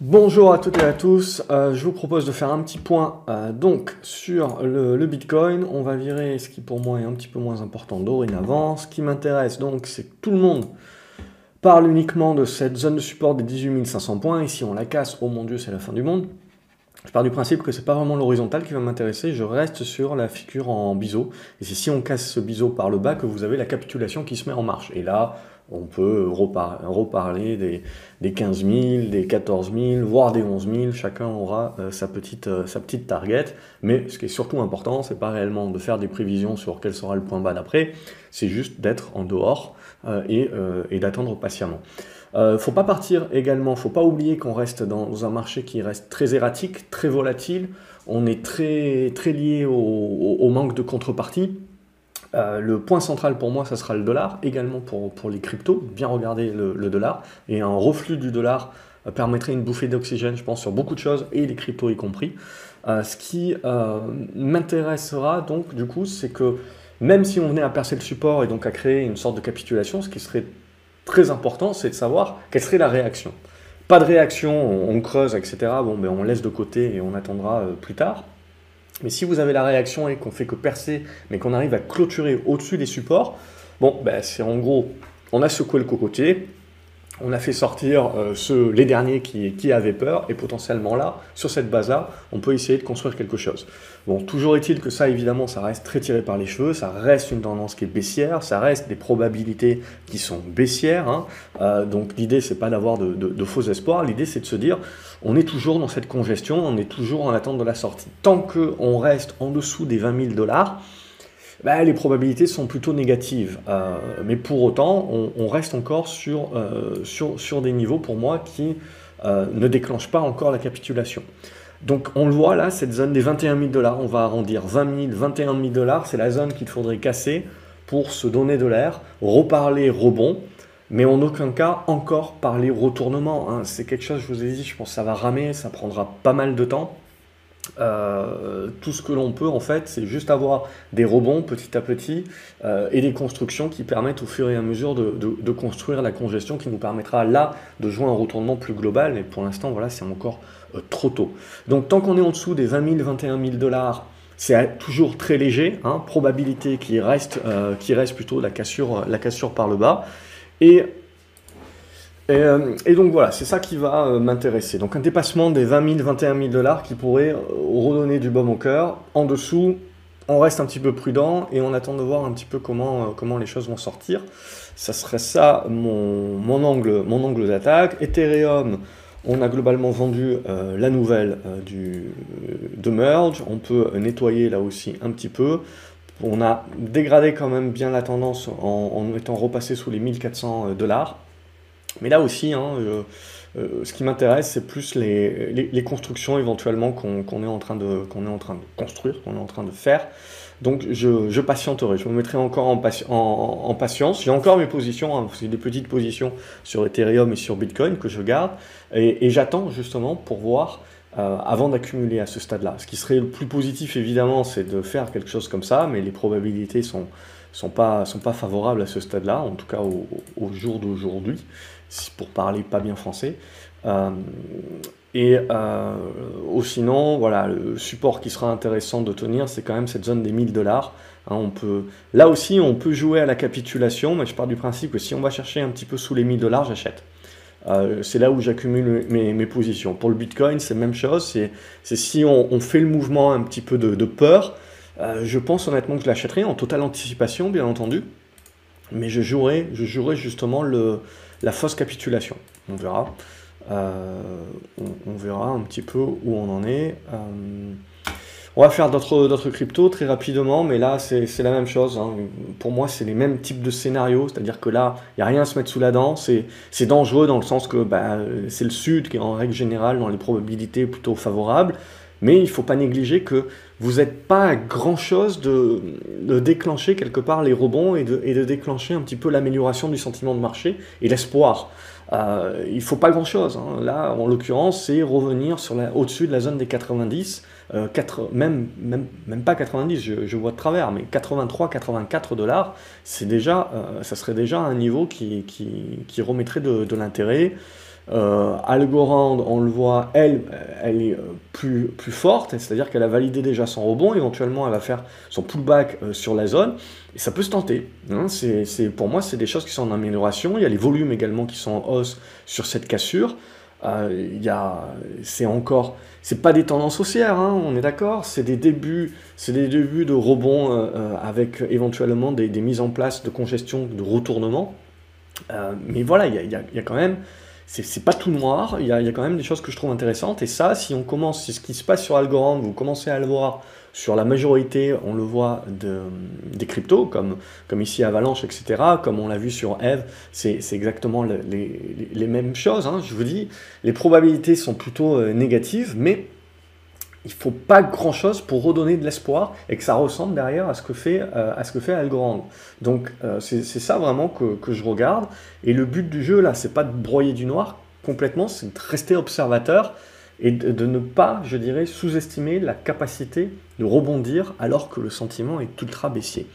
Bonjour à toutes et à tous, euh, je vous propose de faire un petit point euh, donc sur le, Bitcoin. On va virer ce qui pour moi est un petit peu moins important dorénavant. Ce qui m'intéresse donc c'est que tout le monde parle uniquement de cette zone de support des 18 500 points. Et si on la casse, oh mon dieu c'est la fin du monde. Je pars du principe que c'est pas vraiment l'horizontale qui va m'intéresser, je reste sur la figure en biseau. Et c'est si on casse ce biseau par le bas que vous avez la capitulation qui se met en marche. Et là, on peut reparler des, des 15 000, des 14 000, voire des 11 000. Chacun aura euh, sa, petite, euh, sa petite target. Mais ce qui est surtout important, c'est pas réellement de faire des prévisions sur quel sera le point bas d'après, c'est juste d'être en dehors euh, et, d'attendre patiemment. Euh, faut pas partir également, faut pas oublier qu'on reste dans un marché qui reste très erratique, très volatile. On est très, lié au manque de contrepartie. Euh, le point central pour moi, ça sera le dollar, également pour, les cryptos, bien regarder le, dollar, et un reflux du dollar euh, permettrait une bouffée d'oxygène, je pense, sur beaucoup de choses, et les cryptos y compris. Euh, ce qui m'intéressera donc, du coup, c'est que même si on venait à percer le support et donc à créer une sorte de capitulation, ce qui serait très important, c'est de savoir quelle serait la réaction. Pas de réaction, on, creuse, etc. Bon, ben on laisse de côté et on attendra plus tard. Mais si vous avez la réaction et qu'on fait que percer, mais qu'on arrive à clôturer au-dessus des supports, bon, ben c'est en gros, on a secoué le cocotier, on a fait sortir euh, ceux, les derniers qui, avaient peur, et potentiellement là, sur cette base-là, on peut essayer de construire quelque chose. Bon, toujours est-il que ça, évidemment, ça reste très tiré par les cheveux, ça reste une tendance qui est baissière, ça reste des probabilités qui sont baissières, hein. euh, donc l'idée, c'est pas d'avoir de, faux espoirs, l'idée, c'est de se dire, on est toujours dans cette congestion, on est toujours en attente de la sortie. Tant qu'on reste en dessous des 20 000 dollars, bah, les probabilités sont plutôt négatives. Euh, mais pour autant, on, reste encore sur, euh, sur, sur, des niveaux, pour moi, qui euh, ne déclenchent pas encore la capitulation. Donc on le voit là, cette zone des 21 000 dollars, on va arrondir 20 000, 21 000 dollars, c'est la zone qu'il faudrait casser pour se donner de l'air, reparler rebond, mais en aucun cas encore parler retournement. Hein. C'est quelque chose, je vous ai dit, je pense que ça va ramer, ça prendra pas mal de temps. Euh, tout ce que l'on peut en fait, c'est juste avoir des rebonds petit à petit euh, et des constructions qui permettent au fur et à mesure de, construire la congestion qui nous permettra là de jouer un retournement plus global. Et pour l'instant, voilà, c'est encore euh, trop tôt. Donc tant qu'on est en dessous des 20 000, 21 000 dollars, c'est toujours très léger, hein, probabilité qui reste, reste plutôt la cassure, la cassure par le bas. Et et, euh, et, donc voilà, c'est ça qui va euh, m'intéresser. Donc un dépassement des 20 000, 21 000 dollars qui pourrait euh, redonner du baume au cœur. En dessous, on reste un petit peu prudent et on attend de voir un petit peu comment, comment les choses vont sortir. Ça serait ça mon, mon angle, mon angle d'attaque. Ethereum, on a globalement vendu la nouvelle du, de merge. On peut nettoyer là aussi un petit peu. On a dégradé quand même bien la tendance en, en étant repassé sous les 1400 dollars. Mais là aussi, hein, euh, euh, ce qui m'intéresse, c'est plus les, constructions éventuellement qu'on qu est, en train de, construire, qu'on est en train de faire. Donc je, patienterai, je me mettrai encore en, pati en, en patience. J'ai encore mes positions, hein, c'est des petites positions sur Ethereum et sur Bitcoin que je garde. Et, et j'attends justement pour voir euh, avant d'accumuler à ce stade-là. Ce qui serait le plus positif, évidemment, c'est de faire quelque chose comme ça, mais les probabilités sont sont pas sont pas favorables à ce stade-là, en tout cas au, au jour d'aujourd'hui, pour parler pas bien français. Euh, et euh, ou sinon, voilà, le support qui sera intéressant de tenir, c'est quand même cette zone des 1000 dollars. Hein, on peut, là aussi, on peut jouer à la capitulation, mais je pars du principe que si on va chercher un petit peu sous les 1000 dollars, j'achète. Euh, c'est là où j'accumule mes, mes, positions. Pour le Bitcoin, c'est la même chose. C'est si on, fait le mouvement un petit peu de peur, euh, je pense honnêtement que je l'achèterai en totale anticipation, bien entendu. Mais je jouerai, je jouerai justement la fausse capitulation. On verra. Euh, on, on, verra un petit peu où on en est. Euh, on va faire d'autres cryptos très rapidement, mais là, c'est la même chose. Hein. Pour moi, c'est les mêmes types de scénarios, c'est-à-dire que là, il n'y a rien à se mettre sous la dent. C'est dangereux dans le sens que bah, c'est le Sud qui est en règle générale dans les probabilités plutôt favorables. Mais il ne faut pas négliger que vous n'êtes pas à grand-chose de, de, déclencher quelque part les rebonds et de, et de déclencher un petit peu l'amélioration du sentiment de marché et l'espoir. Euh, il ne faut pas grand-chose. Hein. Là, en l'occurrence, c'est revenir sur au-dessus de la zone des 90, euh, 4, même, même, même pas 90, je, je, vois de travers, mais 83, 84 dollars, c'est déjà, euh, ça serait déjà un niveau qui, qui, qui remettrait de, de l'intérêt. Euh, Algorand, on le voit, elle, elle est plus, plus forte, c'est-à-dire qu'elle a validé déjà son rebond, éventuellement elle va faire son pullback sur la zone, et ça peut se tenter. Hein. pour moi, c'est des choses qui sont en amélioration. Il y a les volumes également qui sont en hausse sur cette cassure. Euh, c'est encore, c'est pas des tendances haussières, hein, on est d'accord, c'est des débuts, c'est des débuts de rebond euh, euh, avec éventuellement des, mises en place de congestion, de retournement. mais voilà, il y a, quand même, c'est pas tout noir, il y, a, quand même des choses que je trouve intéressantes. Et ça, si on commence, c'est ce qui se passe sur Algorand, vous commencez à le voir sur la majorité, on le voit, de, des cryptos, comme, comme ici Avalanche, etc., comme on l'a vu sur Eve, c'est exactement les, les, mêmes choses. Hein. Je vous dis, les probabilités sont plutôt euh, négatives, mais il faut pas grand-chose pour redonner de l'espoir et que ça ressemble derrière à ce que fait, euh, à ce que fait Algorand. Donc euh, c'est ça vraiment que, que, je regarde. Et le but du jeu, là, c'est pas de broyer du noir complètement, c'est de rester observateur et de, ne pas, je dirais, sous-estimer la capacité de rebondir alors que le sentiment est ultra baissier.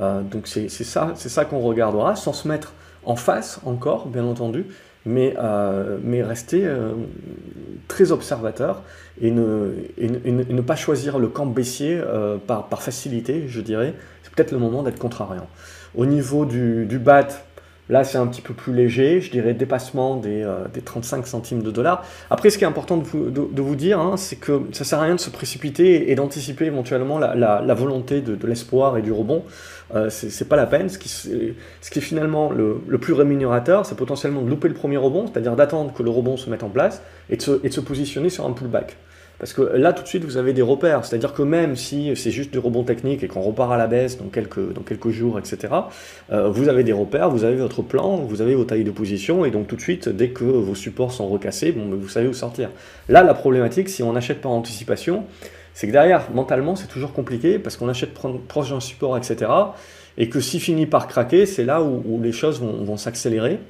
Euh, donc c'est ça, ça qu'on regardera, sans se mettre en face encore, bien entendu, mais, euh, mais rester très observateur et ne, ne, pas choisir le camp baissier par, par facilité, je dirais. C'est peut-être le moment d'être contrariant. Au niveau du, du BAT, Là, c'est un petit peu plus léger, je dirais dépassement des, 35 euh, centimes de dollars. Après, ce qui est important de vous, de, vous dire, hein, c'est que ça sert à rien de se précipiter et d'anticiper éventuellement la, la, volonté de, l'espoir et du rebond. Euh, c'est pas la peine. Ce qui, ce qui est finalement le, le plus rémunérateur, c'est potentiellement de louper le premier rebond, c'est-à-dire d'attendre que le rebond se mette en place et de se, et de se positionner sur un pullback. Parce que là, tout de suite, vous avez des repères. C'est-à-dire que même si c'est juste du rebond technique et qu'on repart à la baisse dans quelques, dans quelques jours, etc., euh, vous avez des repères, vous avez votre plan, vous avez vos tailles de position, et donc tout de suite, dès que vos supports sont recassés, bon, vous savez où sortir. Là, la problématique, si on achète par anticipation, c'est que derrière, mentalement, c'est toujours compliqué parce qu'on achète proche d'un support, etc., et que s'il finit par craquer, c'est là où, les choses vont, s'accélérer.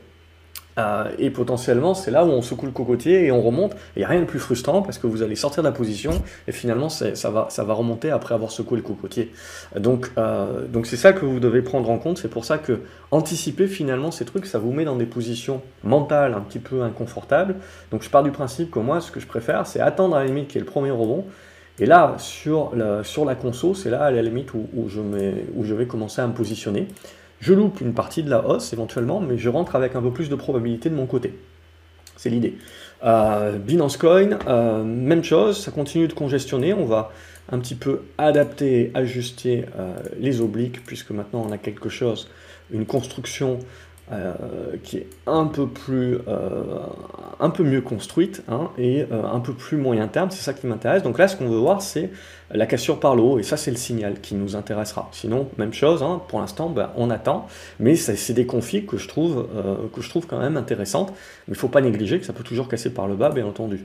Euh, et potentiellement, c'est là où on secoue le cocotier et on remonte. Il n'y a rien de plus frustrant parce que vous allez sortir de la position et finalement, ça va, ça va remonter après avoir secoué le cocotier. Donc, euh, donc c'est ça que vous devez prendre en compte. C'est pour ça que anticiper finalement ces trucs, ça vous met dans des positions mentales un petit peu inconfortables. Donc, je pars du principe que moi, ce que je préfère, c'est attendre à la limite qui est le premier rebond. Et là, sur la, conso, c'est là à la limite où, je vais commencer à me positionner. Je loupe une partie de la hausse éventuellement, mais je rentre avec un peu plus de probabilité de mon côté. C'est l'idée. Euh, Binance Coin, euh, même chose, ça continue de congestionner. On va un petit peu adapter, ajuster euh, les obliques, puisque maintenant on a quelque chose, une construction qui est un peu plus, un peu mieux construite hein, et euh, un peu plus moyen terme. C'est ça qui m'intéresse. Donc là, ce qu'on veut voir, c'est la cassure par le haut, et ça, c'est le signal qui nous intéressera. Sinon, même chose. Hein, pour l'instant, ben, on attend, mais c'est des conflits que je trouve, que je trouve quand même intéressantes. Mais il ne faut pas négliger que ça peut toujours casser par le bas, bien entendu.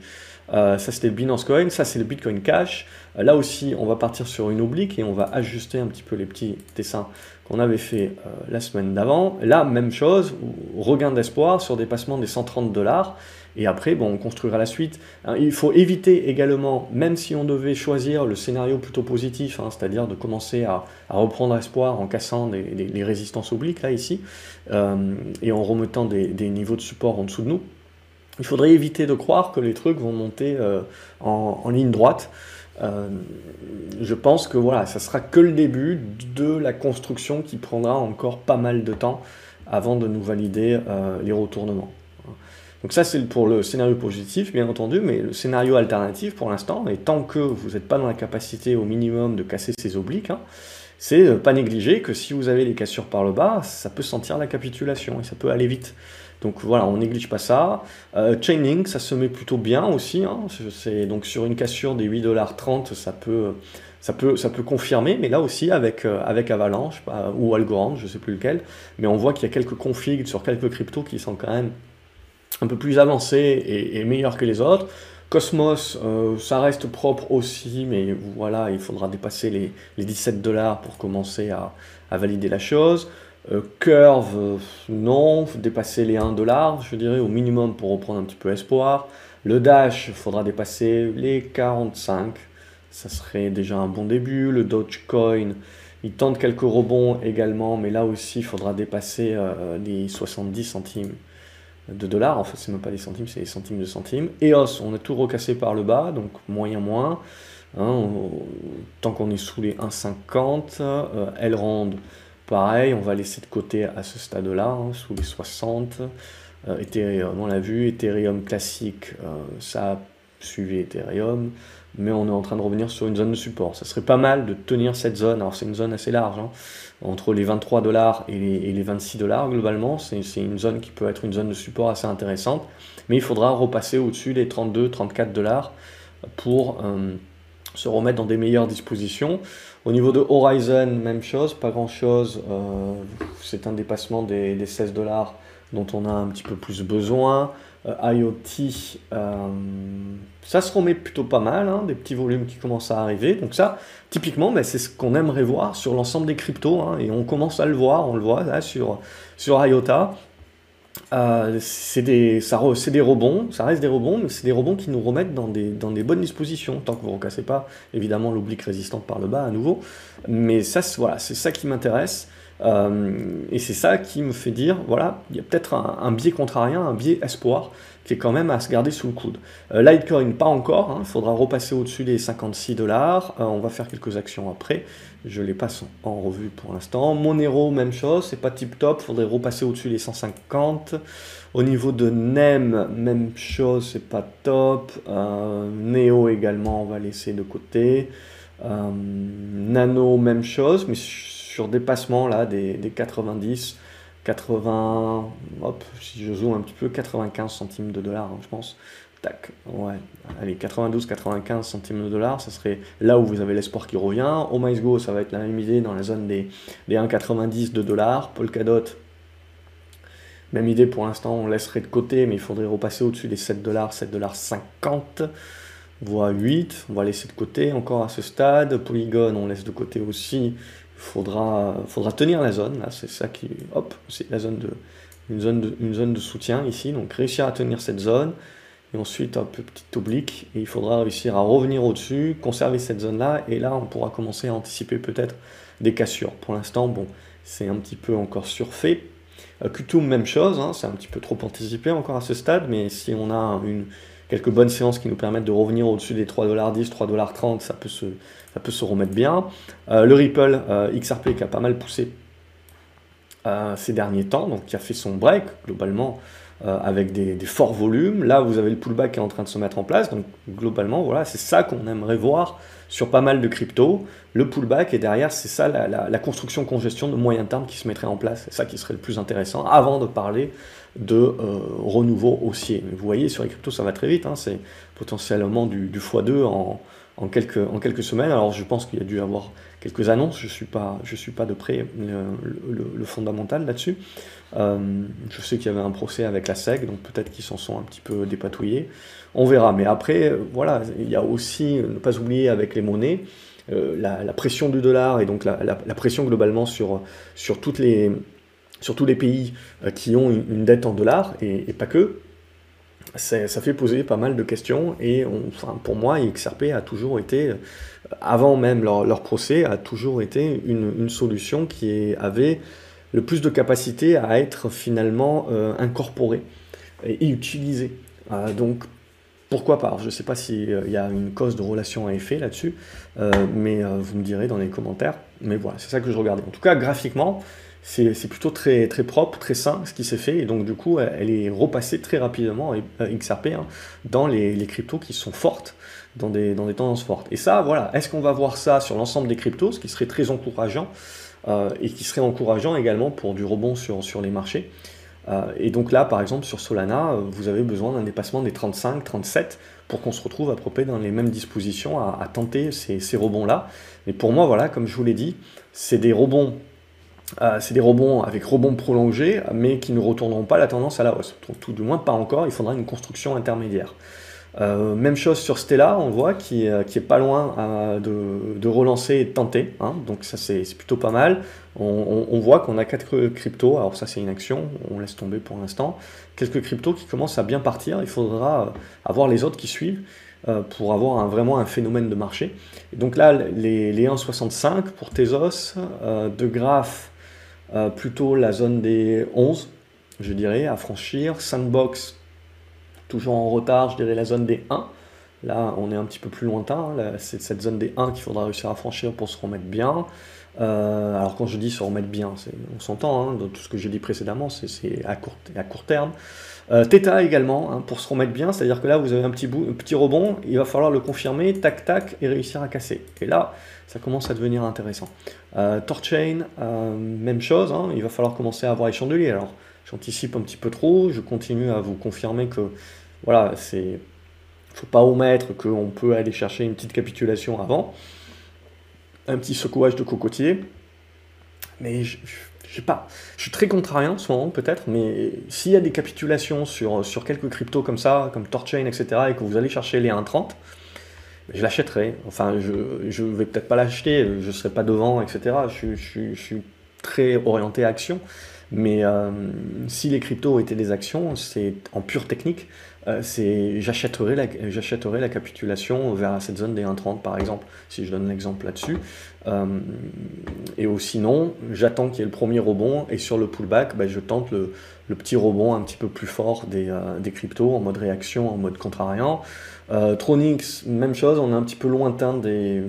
ça, c'était le Binance Coin. Ça, c'est le Bitcoin Cash. là aussi, on va partir sur une oblique et on va ajuster un petit peu les petits dessins qu'on avait fait euh, la semaine d'avant. Là, même chose, regain d'espoir sur dépassement des 130 dollars. Et après, bon, on construira la suite. Hein, il faut éviter également, même si on devait choisir le scénario plutôt positif, hein, c'est-à-dire de commencer à, reprendre espoir en cassant les, résistances obliques, là, ici, euh, et en remettant des, niveaux de support en dessous de nous, il faudrait éviter de croire que les trucs vont monter euh, en, ligne droite. Euh, je pense que voilà, ça sera que le début de la construction qui prendra encore pas mal de temps avant de nous valider les retournements. Donc ça c'est pour le scénario positif bien entendu, mais le scénario alternatif pour l'instant, et tant que vous n'êtes pas dans la capacité au minimum de casser ces obliques, hein, c'est pas négliger que si vous avez les cassures par le bas, ça peut sentir la capitulation et ça peut aller vite. Donc voilà, on néglige pas ça. Euh, Chainlink, ça se met plutôt bien aussi. Hein. C'est donc sur une cassure des 8,30$, ça peut, ça peut, ça peut confirmer, mais là aussi avec, euh, avec Avalanche bah, ou Algorand, je sais plus lequel. Mais on voit qu'il y a quelques configs sur quelques cryptos qui sont quand même un peu plus avancés et, meilleurs que les autres. Cosmos, euh, ça reste propre aussi, mais voilà, il faudra dépasser les, les 17 dollars pour commencer à, valider la chose. Euh, curve, euh, non, dépasser les 1 dollar, je dirais, au minimum pour reprendre un petit peu espoir. Le Dash, il faudra dépasser les 45, ça serait déjà un bon début. Le Dogecoin, il tente quelques rebonds également, mais là aussi, il faudra dépasser les 70 centimes de dollars. En fait, c'est même pas des centimes, c'est des centimes de centimes. EOS, on a tout recassé par le bas, donc moyen moins. Hein, tant qu'on est sous les 1,50. Euh, Elrond, pareil, on va laisser de côté à ce stade-là, hein, sous les 60. Euh, Ethereum, on l'a vu. Ethereum classique, euh, ça a suivi Ethereum. Mais on est en train de revenir sur une zone de support. Ça serait pas mal de tenir cette zone. Alors, c'est une zone assez large. Hein, entre les 23 dollars et les, 26 dollars globalement. C'est une zone qui peut être une zone de support assez intéressante, mais il faudra repasser au-dessus des 32-34 dollars pour euh, se remettre dans des meilleures dispositions. Au niveau de Horizon, même chose, pas grand-chose. Euh, c'est un dépassement des, des 16 dollars dont on a un petit peu plus besoin. Euh, IoT, euh, ça se remet plutôt pas mal, hein, des petits volumes qui commencent à arriver. Donc ça, typiquement, ben, c'est ce qu'on aimerait voir sur l'ensemble des cryptos, hein, et on commence à le voir, on le voit là sur, sur IOTA. Euh, c'est des, des rebonds, ça reste des rebonds, mais c'est des rebonds qui nous remettent dans des, dans des bonnes dispositions, tant que vous ne recassez pas évidemment l'oblique résistante par le bas à nouveau. Mais ça, voilà, c'est ça qui m'intéresse. Euh, et c'est ça qui me fait dire, voilà, il y a peut-être un, biais contrarien, un biais espoir, qui est quand même à se garder sous le coude. Euh, Litecoin, pas encore, il hein, faudra repasser au-dessus des 56 dollars, euh, on va faire quelques actions après, je les passe en, revue pour l'instant. Monero, même chose, c'est pas tip top, faudrait repasser au-dessus des 150. Au niveau de NEM, même chose, c'est pas top. Neo également, on va laisser de côté. Nano, même chose, mais sur dépassement là, des, 90, 80, hop, si je zoome un petit peu, 95 centimes de dollars, hein, je pense. Tac, ouais, allez, 92, 95 centimes de dollars, ça serait là où vous avez l'espoir qui revient. Au MySgo, ça va être la même idée dans la zone des, des 1,90 de dollars. Polkadot, même idée pour l'instant, on laisserait de côté, mais il faudrait repasser au-dessus des 7 dollars, 7 dollars 50 voire 8, on va laisser de côté encore à ce stade. Polygon, on laisse de côté aussi faudra, faudra tenir la zone. Là, c'est ça qui, hop, c'est la zone de, une zone de, une zone de soutien ici. Donc réussir à tenir cette zone. Et ensuite, un peu petit oblique. Et il faudra réussir à revenir au-dessus, conserver cette zone-là. Et là, on pourra commencer à anticiper peut-être des cassures. Pour l'instant, bon, c'est un petit peu encore surfait. Euh, Qtum, même chose. Hein, c'est un petit peu trop anticipé encore à ce stade. Mais si on a une quelques bonnes séances qui nous permettent de revenir au-dessus des 3,10$, 3,30$, ça peut se, ça peut se remettre bien. Euh, le Ripple euh, XRP qui a pas mal poussé euh, ces derniers temps, donc qui a fait son break globalement avec des, forts volumes. Là, vous avez le pullback qui est en train de se mettre en place, donc globalement, voilà, c'est ça qu'on aimerait voir sur pas mal de cryptos. Le pullback et derrière, c'est ça la, la construction-congestion de moyen terme qui se mettrait en place. C'est ça qui serait le plus intéressant avant de parler de euh, renouveau haussier. vous voyez, sur les cryptos, ça va très vite. Hein. c'est potentiellement du, x2 en, en, quelques, en quelques semaines. Alors, je pense qu'il y a dû avoir quelques annonces. Je ne suis, pas, je suis pas de près le, fondamental là-dessus. Euh, je sais qu'il y avait un procès avec la SEC, donc peut-être qu'ils s'en sont un petit peu dépatouillés. On verra. Mais après, voilà, il y a aussi, ne pas oublier avec les monnaies, euh, la, pression du dollar et donc la, la pression globalement sur, sur toutes les surtout les pays euh, qui ont une, dette en dollars, et, pas que, ça, fait poser pas mal de questions, et enfin, pour moi, XRP a toujours été, euh, avant même leur, procès, a toujours été une, solution qui avait le plus de capacité à être finalement euh, incorporée et, utilisée. donc, pourquoi pas? Je ne sais pas s'il y a une cause de relation à effet là-dessus, mais vous me direz dans les commentaires. Mais voilà, c'est ça que je regardais. En tout cas, graphiquement, c'est plutôt très, très propre, très sain ce qui s'est fait, et donc du coup elle est repassée très rapidement, XRP, hein, dans les, cryptos qui sont fortes, dans des, dans des tendances fortes. Et ça, voilà, est-ce qu'on va voir ça sur l'ensemble des cryptos, ce qui serait très encourageant, euh, et qui serait encourageant également pour du rebond sur, sur les marchés? Euh, Et donc là, par exemple, sur Solana, vous avez besoin d'un dépassement des 35, 37 pour qu'on se retrouve à peu dans les mêmes dispositions à, tenter ces, ces rebonds-là. Mais pour moi, voilà, comme je vous l'ai dit, c'est des rebonds euh, c'est des rebonds avec rebonds prolongés, mais qui ne retourneront pas la tendance à la hausse. Tout, du moins pas encore, il faudra une construction intermédiaire. Euh, même chose sur Stella, on voit, qui, euh, qui est pas loin de, relancer et de tenter. Hein. donc ça c'est plutôt pas mal. On, voit qu'on a quelques cryptos, alors ça c'est une action, on laisse tomber pour l'instant. Quelques cryptos qui commencent à bien partir, il faudra avoir les autres qui suivent pour avoir vraiment un phénomène de marché. donc là, les, les 1,65 pour Tezos, de Graph euh, plutôt la zone des 11, je dirais, à franchir. Sandbox, toujours en retard, je dirais la zone des 1. Là, on est un petit peu plus lointain. C'est cette zone des 1 qu'il faudra réussir à franchir pour se remettre bien. Euh, alors quand je dis se remettre bien, on s'entend, hein, dans tout ce que j'ai dit précédemment, c'est à court, à court terme. Euh, Theta également, hein, pour se remettre bien, c'est-à-dire que là vous avez un petit, bout, un petit rebond, il va falloir le confirmer, tac tac, et réussir à casser. Et là, ça commence à devenir intéressant. Euh, Torchain, euh, même chose, hein, il va falloir commencer à avoir les chandeliers. Alors j'anticipe un petit peu trop, je continue à vous confirmer que voilà, c'est faut pas omettre qu'on peut aller chercher une petite capitulation avant un petit secouage de cocotier. Mais je, je, sais pas, je suis très contrariant en ce moment peut-être, mais s'il y a des capitulations sur, sur quelques cryptos comme ça, comme Torchain, etc., et que vous allez chercher les 1.30, je l'achèterai. Enfin, je ne vais peut-être pas l'acheter, je ne serai pas devant, etc. Je, je, je, suis très orienté action. Mais euh, si les cryptos étaient des actions, c'est en pure technique, euh, c'est j'achèterai la, la capitulation vers cette zone des 1,30 par exemple, si je donne l'exemple là-dessus. Euh, et ou sinon, j'attends qu'il y ait le premier rebond et sur le pullback, ben, je tente le, le, petit rebond un petit peu plus fort des, des cryptos en mode réaction, en mode contrariant. Tronix, même chose, on est un petit peu lointain des,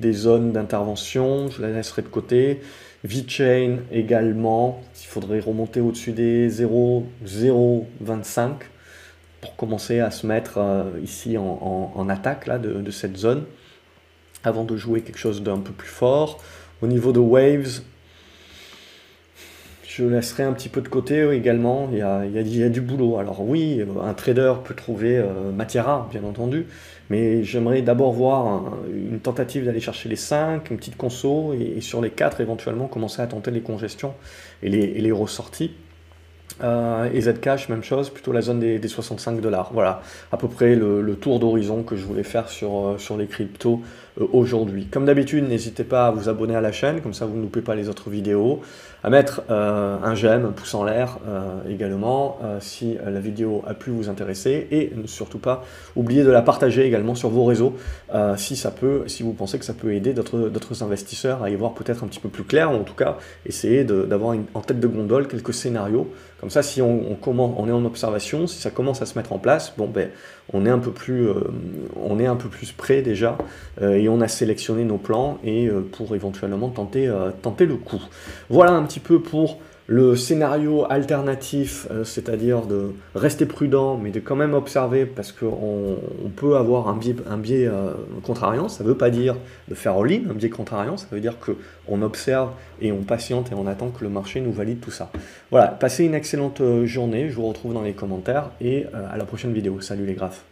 des zones d'intervention, je la laisserai de côté. VeChain également, il faudrait remonter au-dessus des 0,025 pour commencer à se mettre euh, ici en, attaque là, de, cette zone avant de jouer quelque chose d'un peu plus fort. Au niveau de Waves, je laisserai un petit peu de côté également, il y, a, du boulot. Alors oui, un trader peut trouver euh, matière rare, bien entendu, mais j'aimerais d'abord voir une tentative d'aller chercher les 5, une petite conso, et, sur les 4 éventuellement commencer à tenter les congestions et les ressorties. Euh, et Zcash, même chose, plutôt la zone des, 65 dollars. Voilà, à peu près le, tour d'horizon que je voulais faire sur, euh, sur les cryptos euh, aujourd'hui. Comme d'habitude, n'hésitez pas à vous abonner à la chaîne, comme ça vous ne loupez pas les autres vidéos, à mettre un j'aime, un pouce en l'air également, si la vidéo a pu vous intéresser, et ne surtout pas oublier de la partager également sur vos réseaux, si ça peut, si vous pensez que ça peut aider d'autres investisseurs à y voir peut-être un petit peu plus clair, ou en tout cas essayer d'avoir en tête de gondole quelques scénarios comme ça, si on, on, est en observation, si ça commence à se mettre en place, bon, ben, on, est un peu plus, euh, on est un peu plus près déjà euh, et on a sélectionné nos plans et euh, pour éventuellement tenter, tenter le coup. Voilà un petit peu pour le scénario alternatif, euh, c'est-à-dire de rester prudent, mais de quand même observer, parce qu'on on peut avoir un biais, un euh, contrariant, ça ne veut pas dire de faire all-in, un biais contrariant, ça veut dire qu'on observe et on patiente et on attend que le marché nous valide tout ça. Voilà, passez une excellente euh, journée, je vous retrouve dans les commentaires et à la prochaine vidéo. Salut les graphes